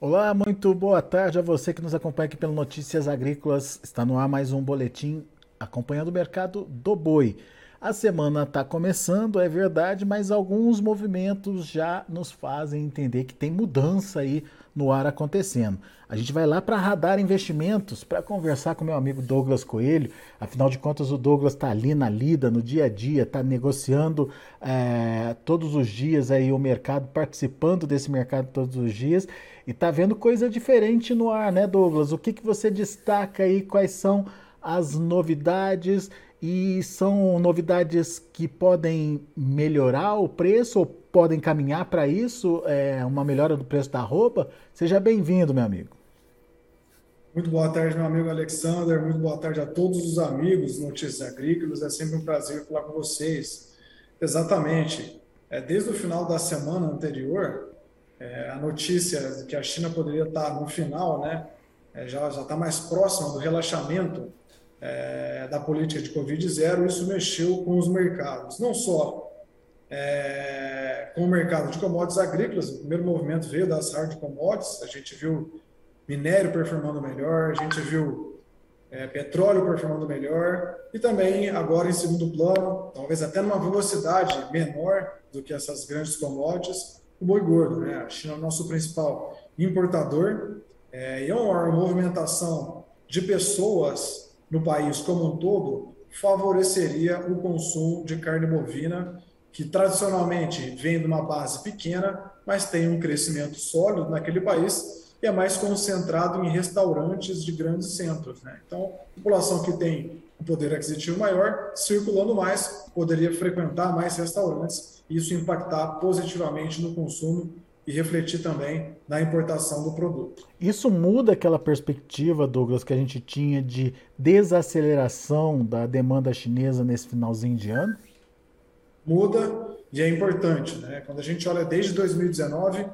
Olá, muito boa tarde a você que nos acompanha aqui pelo Notícias Agrícolas. Está no ar mais um boletim acompanhando o mercado do boi. A semana está começando, é verdade, mas alguns movimentos já nos fazem entender que tem mudança aí no ar acontecendo. A gente vai lá para Radar Investimentos para conversar com meu amigo Douglas Coelho. Afinal de contas, o Douglas está ali na lida, no dia a dia, está negociando é, todos os dias aí o mercado, participando desse mercado todos os dias e está vendo coisa diferente no ar, né, Douglas? O que, que você destaca aí? Quais são as novidades? E são novidades que podem melhorar o preço ou podem caminhar para isso, é, uma melhora do preço da roupa? Seja bem-vindo, meu amigo. Muito boa tarde, meu amigo Alexander. Muito boa tarde a todos os amigos Notícias Agrícolas. É sempre um prazer falar com vocês. Exatamente. É, desde o final da semana anterior, é, a notícia de que a China poderia estar no final, né, é, já está mais próxima do relaxamento é, da política de Covid-0, isso mexeu com os mercados. Não só é, com o mercado de commodities agrícolas, o primeiro movimento veio das hard commodities, a gente viu minério performando melhor, a gente viu é, petróleo performando melhor, e também, agora em segundo plano, talvez até numa velocidade menor do que essas grandes commodities, o boi gordo. Né? A China é o nosso principal importador é, e é uma movimentação de pessoas no país como um todo favoreceria o consumo de carne bovina, que tradicionalmente vem de uma base pequena, mas tem um crescimento sólido naquele país e é mais concentrado em restaurantes de grandes centros. Né? Então, população que tem um poder aquisitivo maior, circulando mais, poderia frequentar mais restaurantes isso impactar positivamente no consumo e refletir também na importação do produto. Isso muda aquela perspectiva, Douglas, que a gente tinha de desaceleração da demanda chinesa nesse finalzinho de ano? Muda e é importante. Né? Quando a gente olha desde 2019,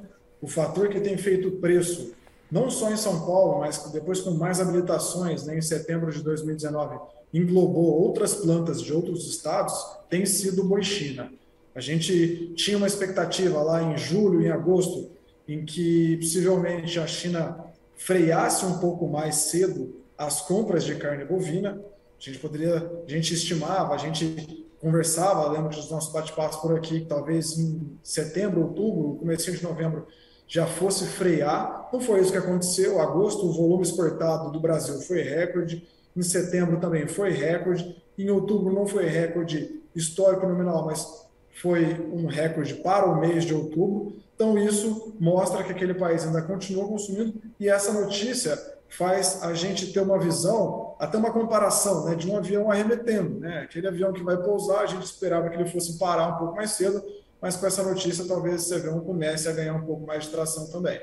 o fator que tem feito o preço, não só em São Paulo, mas depois com mais habilitações, né, em setembro de 2019, englobou outras plantas de outros estados, tem sido o boi China. A gente tinha uma expectativa lá em julho, em agosto, em que possivelmente a China freasse um pouco mais cedo as compras de carne bovina. A gente poderia, a gente estimava, a gente conversava, lembro dos nossos bate-papos por aqui, que talvez em setembro, outubro, começo de novembro, já fosse frear. Não foi isso que aconteceu. Agosto, o volume exportado do Brasil foi recorde. Em setembro também foi recorde. Em outubro não foi recorde histórico nominal, mas foi um recorde para o mês de outubro. Então, isso mostra que aquele país ainda continua consumindo, e essa notícia faz a gente ter uma visão, até uma comparação né, de um avião arremetendo. Né? Aquele avião que vai pousar, a gente esperava que ele fosse parar um pouco mais cedo, mas com essa notícia, talvez esse avião comece a ganhar um pouco mais de tração também.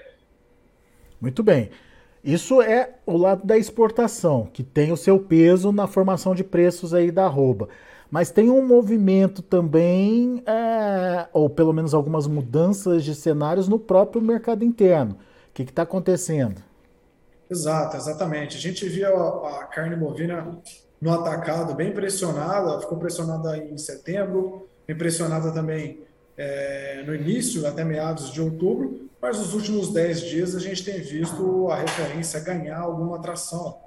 Muito bem. Isso é o lado da exportação, que tem o seu peso na formação de preços aí da arroba. Mas tem um movimento também, é, ou pelo menos algumas mudanças de cenários no próprio mercado interno. O que está acontecendo? Exato, exatamente. A gente via a, a carne bovina no atacado bem pressionada, ficou pressionada em setembro, bem pressionada também é, no início, até meados de outubro, mas nos últimos 10 dias a gente tem visto a referência ganhar alguma atração.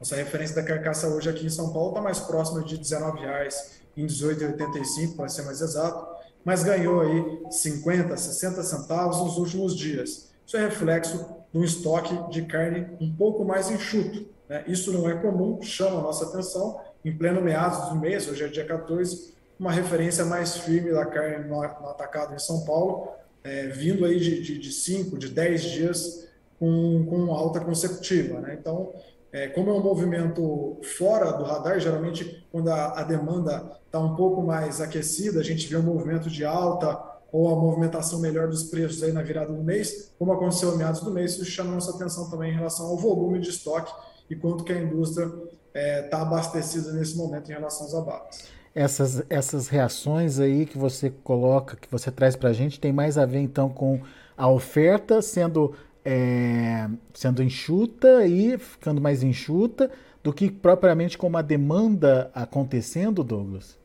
Nossa referência da carcaça hoje aqui em São Paulo está mais próxima de R$19,00 em 18,85 para ser mais exato, mas ganhou aí 50, 60 centavos nos últimos dias. Isso é reflexo de um estoque de carne um pouco mais enxuto. Né? Isso não é comum, chama a nossa atenção. Em pleno meados do mês, hoje é dia 14, uma referência mais firme da carne no, atacado em São Paulo, é, vindo aí de 5, de 10 dias com, com alta consecutiva. Né? Então, é, como é um movimento fora do radar, geralmente quando a, a demanda está um pouco mais aquecida, a gente vê um movimento de alta ou a movimentação melhor dos preços aí na virada do mês, como aconteceu em meados do mês, isso chama nossa atenção também em relação ao volume de estoque e quanto que a indústria está é, tá abastecida nesse momento em relação aos abates. Essas, essas reações aí que você coloca, que você traz para a gente, tem mais a ver então com a oferta sendo é, sendo enxuta e ficando mais enxuta do que propriamente com uma demanda acontecendo, Douglas?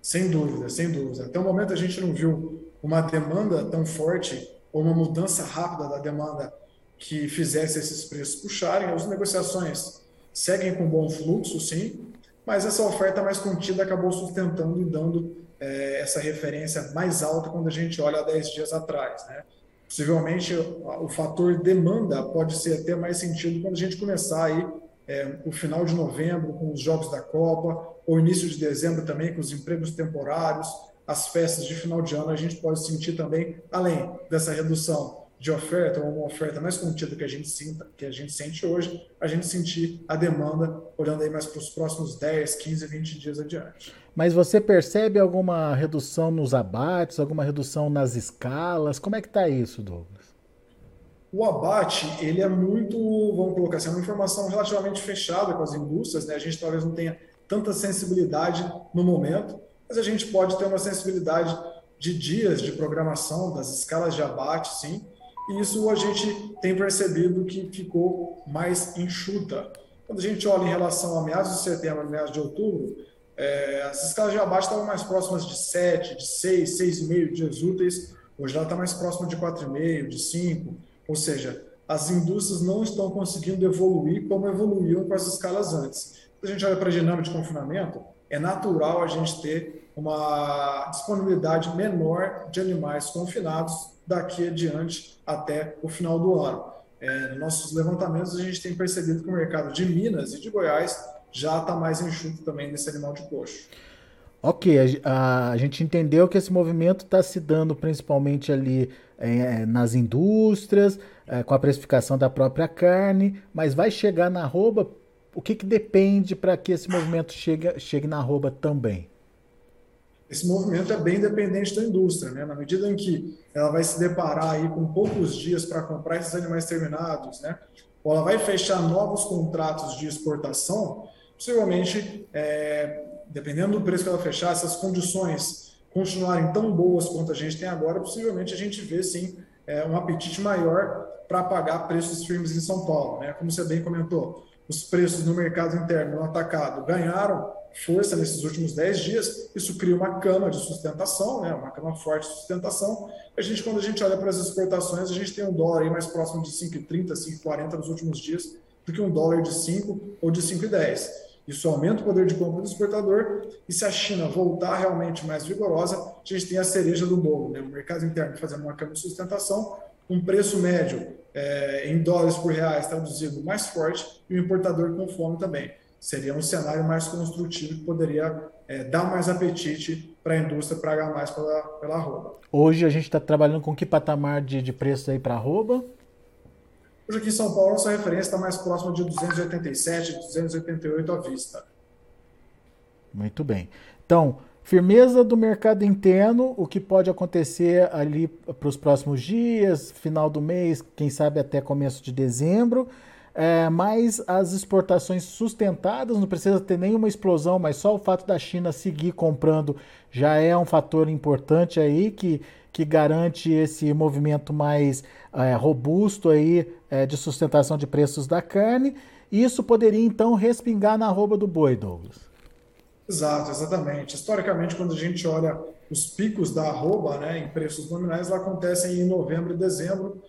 Sem dúvida, sem dúvida. Até o momento a gente não viu uma demanda tão forte ou uma mudança rápida da demanda que fizesse esses preços puxarem. As negociações seguem com bom fluxo, sim, mas essa oferta mais contida acabou sustentando e dando é, essa referência mais alta quando a gente olha há 10 dias atrás. Né? Possivelmente o fator demanda pode ser até mais sentido quando a gente começar aí é, o final de novembro com os jogos da Copa, ou início de dezembro também com os empregos temporários, as festas de final de ano, a gente pode sentir também, além dessa redução de oferta, ou uma oferta mais contida que a gente sinta, que a gente sente hoje, a gente sentir a demanda olhando aí mais para os próximos 10, 15, 20 dias adiante. Mas você percebe alguma redução nos abates, alguma redução nas escalas? Como é que está isso, Douglas? O abate, ele é muito, vamos colocar assim, é uma informação relativamente fechada com as indústrias, né? A gente talvez não tenha tanta sensibilidade no momento, mas a gente pode ter uma sensibilidade de dias de programação, das escalas de abate, sim, e isso a gente tem percebido que ficou mais enxuta. Quando a gente olha em relação a meados de setembro, meados de outubro, é, as escalas de abate estavam mais próximas de 7, de 6, 6,5 dias úteis. Hoje ela está mais próxima de 4,5, de 5. Ou seja, as indústrias não estão conseguindo evoluir como evoluíam com as escalas antes. Quando a gente olha para a dinâmica de confinamento, é natural a gente ter uma disponibilidade menor de animais confinados daqui adiante até o final do ano. É, nos nossos levantamentos, a gente tem percebido que o mercado de Minas e de Goiás já está mais enxuto também nesse animal de coxo. Ok, a, a gente entendeu que esse movimento está se dando principalmente ali é, nas indústrias, é, com a precificação da própria carne, mas vai chegar na arroba? O que, que depende para que esse movimento chegue, chegue na arroba também? Esse movimento é bem dependente da indústria, né? Na medida em que ela vai se deparar aí com poucos dias para comprar esses animais terminados, né? Ou ela vai fechar novos contratos de exportação, possivelmente, é, dependendo do preço que ela fechar, se as condições continuarem tão boas quanto a gente tem agora, possivelmente a gente vê sim é, um apetite maior para pagar preços firmes em São Paulo, né? Como você bem comentou, os preços no mercado interno, no atacado, ganharam força nesses últimos 10 dias, isso cria uma cama de sustentação, né, uma cama forte de sustentação. A gente, quando a gente olha para as exportações, a gente tem um dólar aí mais próximo de 5,30, 5,40 nos últimos dias, do que um dólar de 5 ou de 5,10. Isso aumenta o poder de compra do exportador e se a China voltar realmente mais vigorosa, a gente tem a cereja do bolo, né? o mercado interno fazendo uma cama de sustentação, um preço médio é, em dólares por reais traduzido mais forte e o importador com fome também seria um cenário mais construtivo que poderia é, dar mais apetite para a indústria pagar mais pela, pela arroba. Hoje a gente está trabalhando com que patamar de, de preço aí para arroba? Hoje aqui em São Paulo, nossa referência está mais próxima de 287, 288 à vista. Muito bem. Então, firmeza do mercado interno, o que pode acontecer ali para os próximos dias, final do mês, quem sabe até começo de dezembro é, mas as exportações sustentadas, não precisa ter nenhuma explosão, mas só o fato da China seguir comprando já é um fator importante aí que, que garante esse movimento mais é, robusto aí é, de sustentação de preços da carne. Isso poderia então respingar na arroba do boi, Douglas. Exato, exatamente. Historicamente, quando a gente olha os picos da arroba né, em preços nominais, lá acontecem em novembro e dezembro.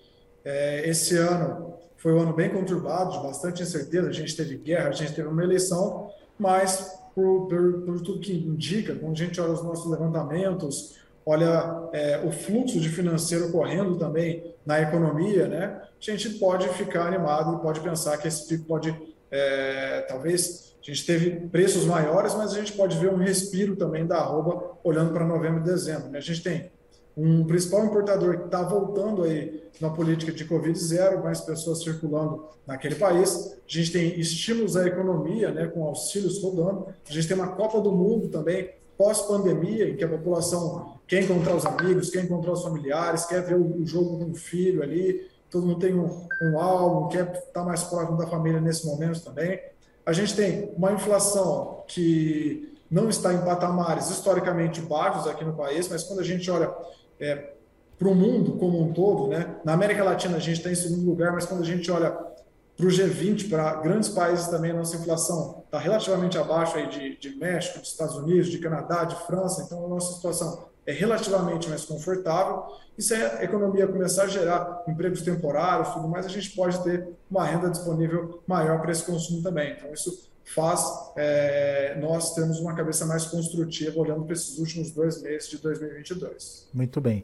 É, esse ano foi um ano bem conturbado, de bastante incerteza. A gente teve guerra, a gente teve uma eleição, mas por, por, por tudo que indica, quando a gente olha os nossos levantamentos, olha é, o fluxo de financeiro correndo também na economia, né? A gente pode ficar animado e pode pensar que esse pico pode, é, talvez, a gente teve preços maiores, mas a gente pode ver um respiro também da arroba olhando para novembro e dezembro. Né? A gente tem um principal importador que está voltando aí na política de Covid zero, mais pessoas circulando naquele país. A gente tem estímulos à economia, né, com auxílios rodando. A gente tem uma Copa do Mundo também, pós-pandemia, em que a população quer encontrar os amigos, quer encontrar os familiares, quer ver o jogo com o filho ali. Todo mundo tem um, um álbum, quer estar tá mais próximo da família nesse momento também. A gente tem uma inflação que não está em patamares historicamente baixos aqui no país, mas quando a gente olha é, para o mundo como um todo, né? Na América Latina a gente está em segundo lugar, mas quando a gente olha para o G20, para grandes países também, a nossa inflação está relativamente abaixo aí de, de México, dos Estados Unidos, de Canadá, de França, então a nossa situação é relativamente mais confortável. E se a economia começar a gerar empregos temporários, tudo mais, a gente pode ter uma renda disponível maior para esse consumo também. Então, isso faz é, nós termos uma cabeça mais construtiva olhando para esses últimos dois meses de 2022. Muito bem.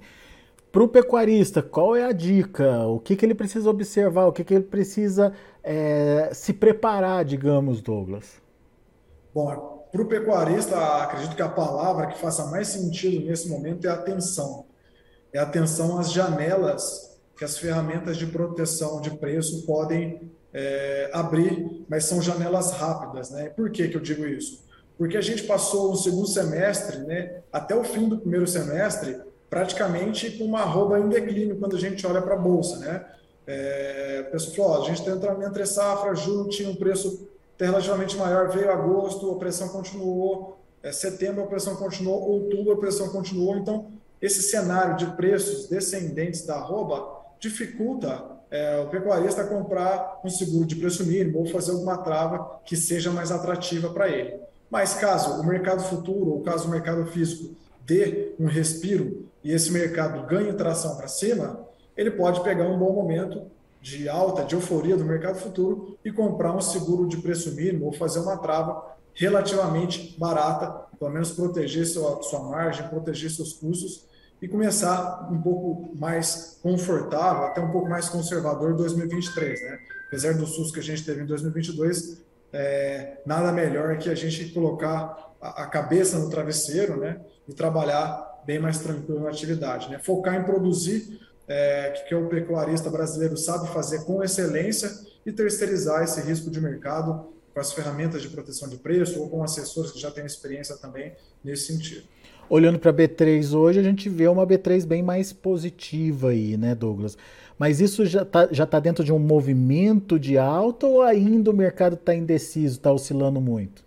Para o pecuarista, qual é a dica? O que, que ele precisa observar? O que, que ele precisa é, se preparar, digamos, Douglas? Bom, para o pecuarista, acredito que a palavra que faça mais sentido nesse momento é atenção. É atenção às janelas que as ferramentas de proteção de preço podem é, abrir, mas são janelas rápidas. Né? Por que, que eu digo isso? Porque a gente passou o segundo semestre, né, até o fim do primeiro semestre, praticamente com uma arroba em declínio quando a gente olha para a bolsa, né? É, a falou, ó, a gente está entrando entre safra, julho tinha um preço relativamente maior, veio agosto, a pressão continuou, é, setembro a pressão continuou, outubro a pressão continuou, então esse cenário de preços descendentes da arroba dificulta é, o pecuarista comprar um seguro de preço mínimo ou fazer alguma trava que seja mais atrativa para ele. Mas caso o mercado futuro ou caso o mercado físico dê um respiro e esse mercado ganhe tração para cima, ele pode pegar um bom momento de alta, de euforia do mercado futuro e comprar um seguro de preço mínimo ou fazer uma trava relativamente barata, pelo menos proteger sua, sua margem, proteger seus custos e começar um pouco mais confortável, até um pouco mais conservador 2023, né? Apesar do susto que a gente teve em 2022, é, nada melhor que a gente colocar a, a cabeça no travesseiro, né? E trabalhar bem mais tranquilo na atividade. Né? Focar em produzir, é, que, que o pecuarista brasileiro sabe fazer com excelência e terceirizar esse risco de mercado com as ferramentas de proteção de preço ou com assessores que já têm experiência também nesse sentido. Olhando para a B3 hoje, a gente vê uma B3 bem mais positiva aí, né, Douglas? Mas isso já está já tá dentro de um movimento de alta ou ainda o mercado está indeciso, está oscilando muito?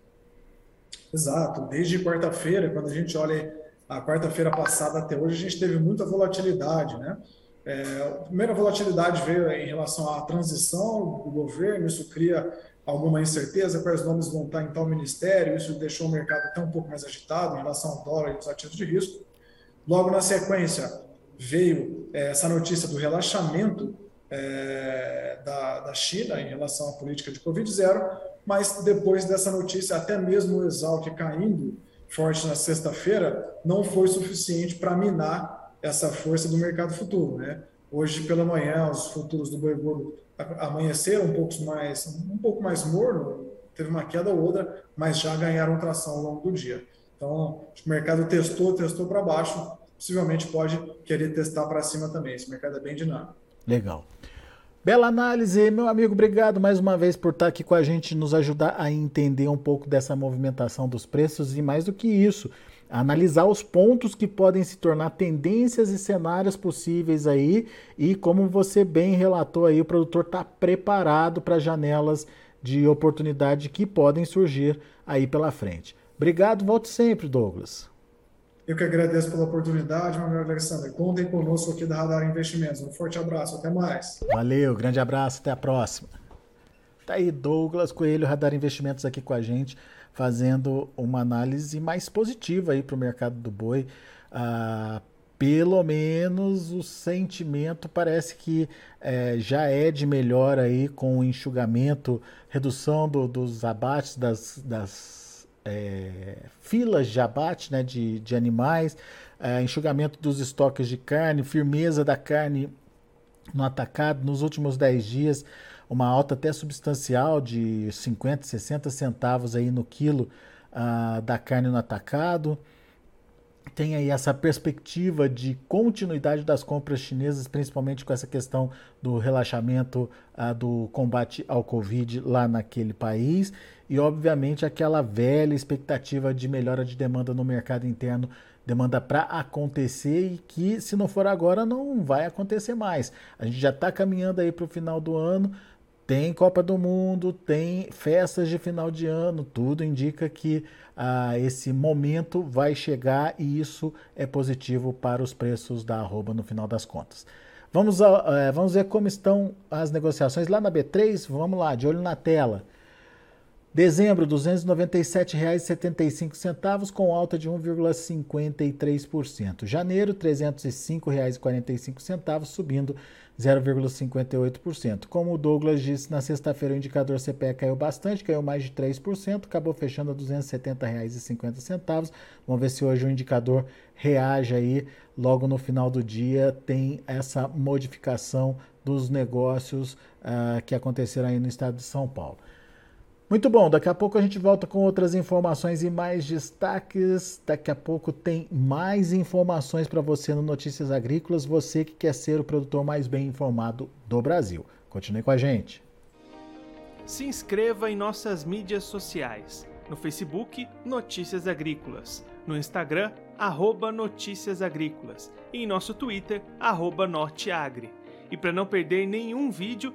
Exato. Desde quarta-feira, quando a gente olha a quarta-feira passada até hoje, a gente teve muita volatilidade, né? É, a primeira volatilidade veio em relação à transição do governo, isso cria alguma incerteza, quais nomes vão estar em tal ministério, isso deixou o mercado até um pouco mais agitado em relação ao dólar e os ativos de risco. Logo na sequência, veio é, essa notícia do relaxamento é, da, da China em relação à política de Covid-0, mas depois dessa notícia, até mesmo o Exalc caindo, forte na sexta-feira não foi suficiente para minar essa força do mercado futuro. Né? Hoje pela manhã, os futuros do boi gordo amanheceram um pouco mais, um pouco mais morno, teve uma queda ou outra, mas já ganharam tração ao longo do dia. Então, o mercado testou, testou para baixo, possivelmente pode querer testar para cima também. Esse mercado é bem dinâmico. Legal. Bela análise, meu amigo. Obrigado mais uma vez por estar aqui com a gente, nos ajudar a entender um pouco dessa movimentação dos preços e mais do que isso, analisar os pontos que podem se tornar tendências e cenários possíveis aí e como você bem relatou aí, o produtor está preparado para janelas de oportunidade que podem surgir aí pela frente. Obrigado, volte sempre, Douglas. Eu que agradeço pela oportunidade, meu amigo Alexandre. Contem conosco aqui da Radar Investimentos. Um forte abraço, até mais. Valeu, grande abraço, até a próxima. Tá aí Douglas Coelho, Radar Investimentos aqui com a gente, fazendo uma análise mais positiva aí para o mercado do boi. Ah, pelo menos o sentimento parece que é, já é de melhor aí com o enxugamento, redução do, dos abates das, das é, filas de abate né, de, de animais, é, enxugamento dos estoques de carne, firmeza da carne no atacado nos últimos 10 dias, uma alta até substancial de 50, 60 centavos aí no quilo uh, da carne no atacado tem aí essa perspectiva de continuidade das compras chinesas, principalmente com essa questão do relaxamento uh, do combate ao Covid lá naquele país, e obviamente aquela velha expectativa de melhora de demanda no mercado interno, demanda para acontecer e que, se não for agora, não vai acontecer mais. A gente já está caminhando aí para o final do ano. Tem Copa do Mundo, tem festas de final de ano, tudo indica que ah, esse momento vai chegar e isso é positivo para os preços da arroba no final das contas. Vamos, uh, vamos ver como estão as negociações lá na B3. Vamos lá, de olho na tela. Dezembro, R$ 297,75, com alta de 1,53%. Janeiro, R$ 305,45, subindo 0,58%. Como o Douglas disse, na sexta-feira o indicador CPE caiu bastante, caiu mais de 3%, acabou fechando a R$ 270,50. Vamos ver se hoje o indicador reage aí, logo no final do dia, tem essa modificação dos negócios uh, que aconteceram aí no estado de São Paulo. Muito bom, daqui a pouco a gente volta com outras informações e mais destaques. Daqui a pouco tem mais informações para você no Notícias Agrícolas, você que quer ser o produtor mais bem informado do Brasil. Continue com a gente. Se inscreva em nossas mídias sociais. No Facebook, Notícias Agrícolas. No Instagram, arroba Notícias Agrícolas. E em nosso Twitter, arroba Norteagri. E para não perder nenhum vídeo,